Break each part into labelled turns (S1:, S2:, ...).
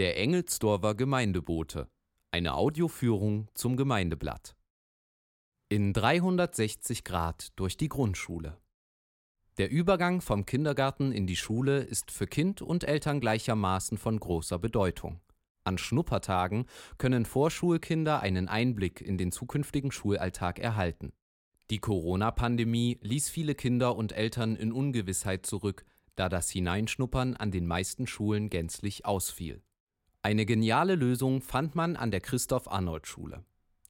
S1: Der Engelsdorfer Gemeindebote. Eine Audioführung zum Gemeindeblatt. In 360 Grad durch die Grundschule. Der Übergang vom Kindergarten in die Schule ist für Kind und Eltern gleichermaßen von großer Bedeutung. An Schnuppertagen können Vorschulkinder einen Einblick in den zukünftigen Schulalltag erhalten. Die Corona-Pandemie ließ viele Kinder und Eltern in Ungewissheit zurück, da das Hineinschnuppern an den meisten Schulen gänzlich ausfiel. Eine geniale Lösung fand man an der Christoph-Arnold-Schule.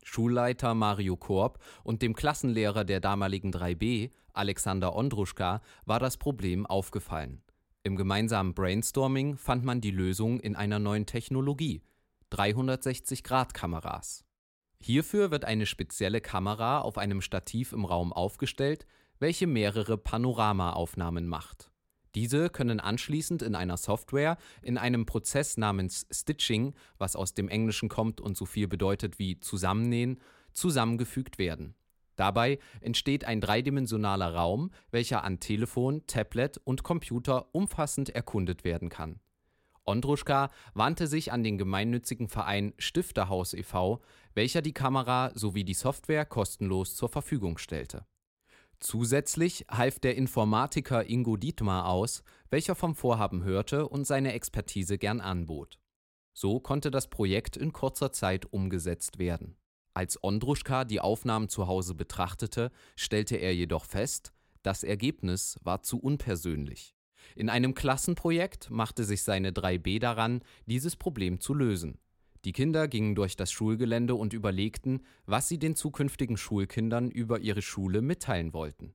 S1: Schulleiter Mario Korb und dem Klassenlehrer der damaligen 3b, Alexander Ondruschka, war das Problem aufgefallen. Im gemeinsamen Brainstorming fand man die Lösung in einer neuen Technologie, 360-Grad-Kameras. Hierfür wird eine spezielle Kamera auf einem Stativ im Raum aufgestellt, welche mehrere Panoramaaufnahmen macht. Diese können anschließend in einer Software in einem Prozess namens Stitching, was aus dem Englischen kommt und so viel bedeutet wie zusammennähen, zusammengefügt werden. Dabei entsteht ein dreidimensionaler Raum, welcher an Telefon, Tablet und Computer umfassend erkundet werden kann. Ondruschka wandte sich an den gemeinnützigen Verein Stifterhaus e.V., welcher die Kamera sowie die Software kostenlos zur Verfügung stellte Zusätzlich half der Informatiker Ingo Dietmar aus, welcher vom Vorhaben hörte und seine Expertise gern anbot. So konnte das Projekt in kurzer Zeit umgesetzt werden. Als Ondruschka die Aufnahmen zu Hause betrachtete, stellte er jedoch fest, das Ergebnis war zu unpersönlich. In einem Klassenprojekt machte sich seine 3b daran, dieses Problem zu lösen. Die Kinder gingen durch das Schulgelände und überlegten, was sie den zukünftigen Schulkindern über ihre Schule mitteilen wollten.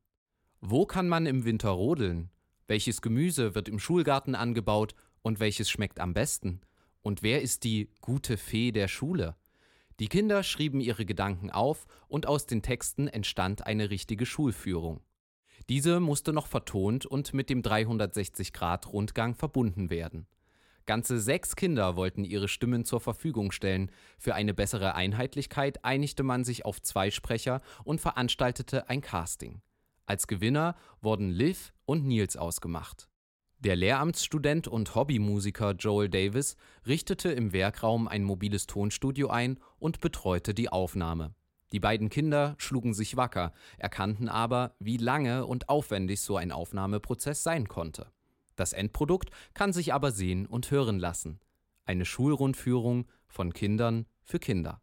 S1: Wo kann man im Winter rodeln? Welches Gemüse wird im Schulgarten angebaut und welches schmeckt am besten? Und wer ist die gute Fee der Schule? Die Kinder schrieben ihre Gedanken auf und aus den Texten entstand eine richtige Schulführung. Diese musste noch vertont und mit dem 360-Grad-Rundgang verbunden werden. Ganze sechs Kinder wollten ihre Stimmen zur Verfügung stellen. Für eine bessere Einheitlichkeit einigte man sich auf zwei Sprecher und veranstaltete ein Casting. Als Gewinner wurden Liv und Nils ausgemacht. Der Lehramtsstudent und Hobbymusiker Joel Davis richtete im Werkraum ein mobiles Tonstudio ein und betreute die Aufnahme. Die beiden Kinder schlugen sich wacker, erkannten aber, wie lange und aufwendig so ein Aufnahmeprozess sein konnte. Das Endprodukt kann sich aber sehen und hören lassen. Eine Schulrundführung von Kindern für Kinder.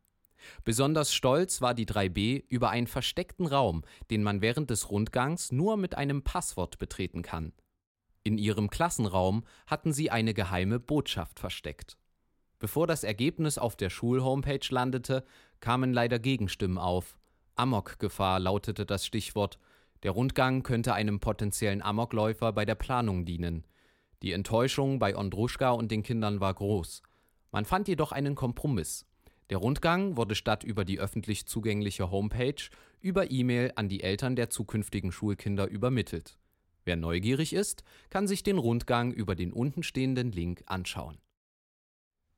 S1: Besonders stolz war die 3b über einen versteckten Raum, den man während des Rundgangs nur mit einem Passwort betreten kann. In ihrem Klassenraum hatten sie eine geheime Botschaft versteckt. Bevor das Ergebnis auf der Schulhomepage landete, kamen leider Gegenstimmen auf. Amokgefahr lautete das Stichwort, der Rundgang könnte einem potenziellen Amokläufer bei der Planung dienen. Die Enttäuschung bei Ondruschka und den Kindern war groß. Man fand jedoch einen Kompromiss. Der Rundgang wurde statt über die öffentlich zugängliche Homepage über E-Mail an die Eltern der zukünftigen Schulkinder übermittelt. Wer neugierig ist, kann sich den Rundgang über den untenstehenden Link anschauen.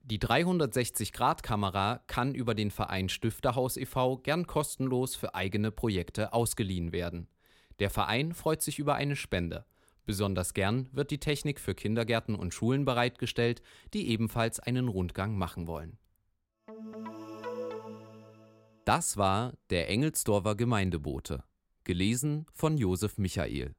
S1: Die 360-Grad-Kamera kann über den Verein Stifterhaus e.V. gern kostenlos für eigene Projekte ausgeliehen werden. Der Verein freut sich über eine Spende. Besonders gern wird die Technik für Kindergärten und Schulen bereitgestellt, die ebenfalls einen Rundgang machen wollen. Das war der Engelsdorfer Gemeindebote, gelesen von Josef Michael.